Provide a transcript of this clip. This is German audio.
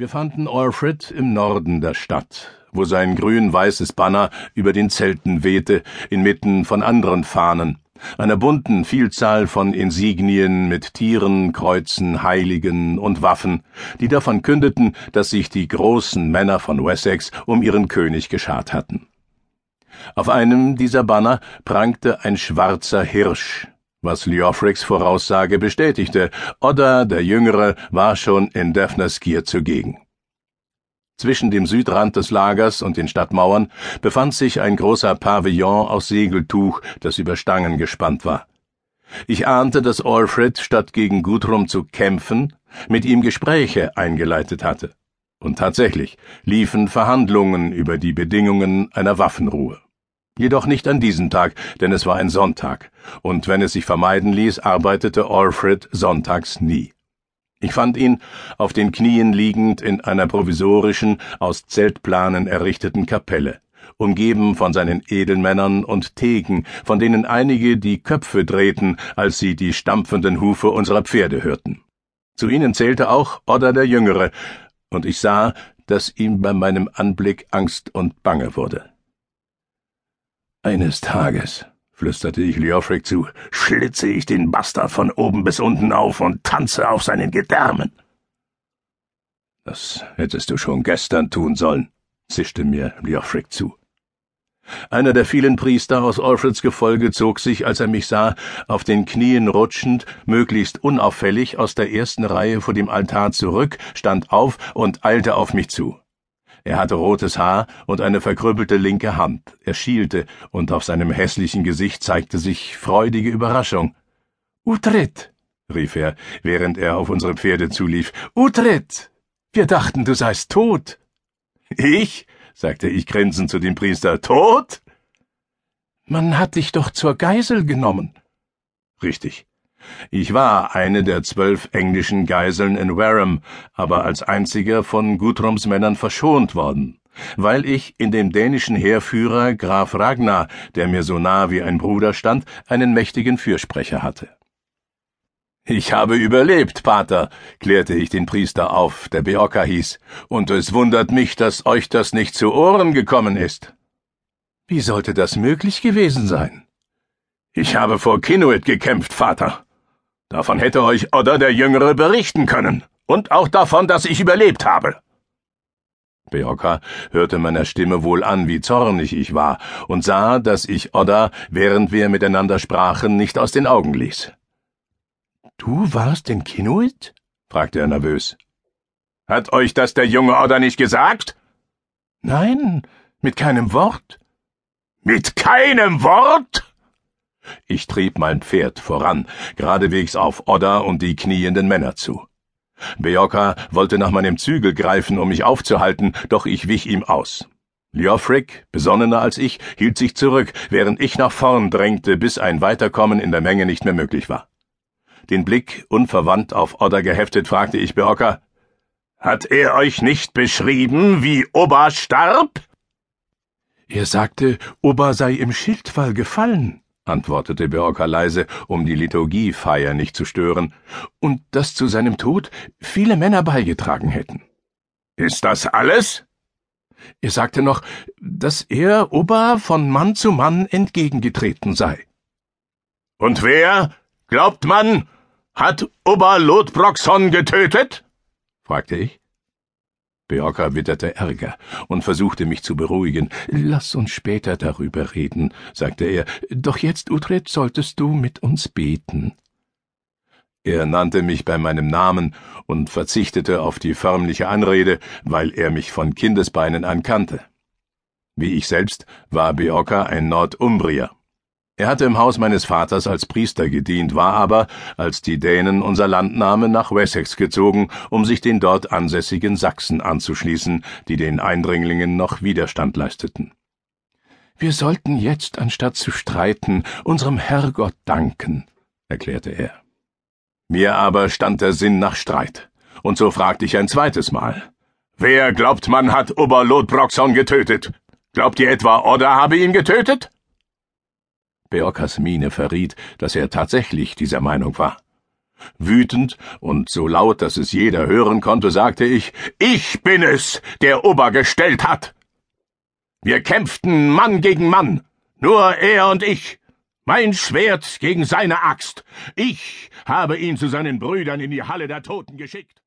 Wir fanden Alfred im Norden der Stadt, wo sein grün-weißes Banner über den Zelten wehte, inmitten von anderen Fahnen, einer bunten Vielzahl von Insignien mit Tieren, Kreuzen, Heiligen und Waffen, die davon kündeten, dass sich die großen Männer von Wessex um ihren König geschart hatten. Auf einem dieser Banner prangte ein schwarzer Hirsch, was Leofrics Voraussage bestätigte, Odda der Jüngere war schon in Daphnaskir zugegen. Zwischen dem Südrand des Lagers und den Stadtmauern befand sich ein großer Pavillon aus Segeltuch, das über Stangen gespannt war. Ich ahnte, dass Alfred, statt gegen Guthrum zu kämpfen, mit ihm Gespräche eingeleitet hatte. Und tatsächlich liefen Verhandlungen über die Bedingungen einer Waffenruhe. Jedoch nicht an diesem Tag, denn es war ein Sonntag, und wenn es sich vermeiden ließ, arbeitete Alfred sonntags nie. Ich fand ihn auf den Knien liegend in einer provisorischen, aus Zeltplanen errichteten Kapelle, umgeben von seinen Edelmännern und Theken, von denen einige die Köpfe drehten, als sie die stampfenden Hufe unserer Pferde hörten. Zu ihnen zählte auch Odda der Jüngere, und ich sah, dass ihm bei meinem Anblick Angst und Bange wurde. Eines Tages, flüsterte ich Leofric zu, schlitze ich den Bastard von oben bis unten auf und tanze auf seinen Gedärmen. Das hättest du schon gestern tun sollen, zischte mir Leofric zu. Einer der vielen Priester aus Alfreds Gefolge zog sich, als er mich sah, auf den Knien rutschend, möglichst unauffällig aus der ersten Reihe vor dem Altar zurück, stand auf und eilte auf mich zu. Er hatte rotes Haar und eine verkrüppelte linke Hand. Er schielte, und auf seinem hässlichen Gesicht zeigte sich freudige Überraschung. Utrit, rief er, während er auf unsere Pferde zulief. Utrit! Wir dachten, du seist tot. Ich? sagte ich grinsend zu dem Priester. Tot? Man hat dich doch zur Geisel genommen. Richtig. Ich war eine der zwölf englischen Geiseln in Wareham, aber als einziger von Guthrums Männern verschont worden, weil ich in dem dänischen Heerführer Graf Ragnar, der mir so nah wie ein Bruder stand, einen mächtigen Fürsprecher hatte. Ich habe überlebt, Pater, klärte ich den Priester auf, der Beoka hieß, und es wundert mich, dass euch das nicht zu Ohren gekommen ist. Wie sollte das möglich gewesen sein? Ich habe vor Kinuit gekämpft, Vater. Davon hätte euch Odda der Jüngere berichten können. Und auch davon, dass ich überlebt habe. Beoka hörte meiner Stimme wohl an, wie zornig ich war, und sah, dass ich Odda, während wir miteinander sprachen, nicht aus den Augen ließ. Du warst in Kinuit? fragte er nervös. Hat euch das der junge Odda nicht gesagt? Nein, mit keinem Wort. Mit keinem Wort? Ich trieb mein Pferd voran, geradewegs auf Odda und die knienden Männer zu. Beoka wollte nach meinem Zügel greifen, um mich aufzuhalten, doch ich wich ihm aus. Leofric, besonnener als ich, hielt sich zurück, während ich nach vorn drängte, bis ein Weiterkommen in der Menge nicht mehr möglich war. Den Blick unverwandt auf Odda geheftet, fragte ich Beoka, Hat er euch nicht beschrieben, wie Oba starb? Er sagte, Oba sei im Schildfall gefallen antwortete Beorka leise, um die Liturgiefeier nicht zu stören, und dass zu seinem Tod viele Männer beigetragen hätten. Ist das alles? Er sagte noch, dass er Oba von Mann zu Mann entgegengetreten sei. Und wer, glaubt man, hat Oba Lodbroxon getötet? fragte ich. Beorka witterte Ärger und versuchte mich zu beruhigen. Lass uns später darüber reden, sagte er. Doch jetzt, Utred, solltest du mit uns beten. Er nannte mich bei meinem Namen und verzichtete auf die förmliche Anrede, weil er mich von Kindesbeinen an kannte. Wie ich selbst war Beorka ein Nordumbrier. Er hatte im Haus meines Vaters als Priester gedient, war aber, als die Dänen unser Land nahmen, nach Wessex gezogen, um sich den dort ansässigen Sachsen anzuschließen, die den Eindringlingen noch Widerstand leisteten. Wir sollten jetzt, anstatt zu streiten, unserem Herrgott danken, erklärte er. Mir aber stand der Sinn nach Streit, und so fragte ich ein zweites Mal. Wer glaubt man hat Oberlotbroxon getötet? Glaubt ihr etwa, Odda habe ihn getötet? Beokas Miene verriet, dass er tatsächlich dieser Meinung war. Wütend und so laut, dass es jeder hören konnte, sagte ich, ich bin es, der Ober gestellt hat. Wir kämpften Mann gegen Mann, nur er und ich. Mein Schwert gegen seine Axt. Ich habe ihn zu seinen Brüdern in die Halle der Toten geschickt.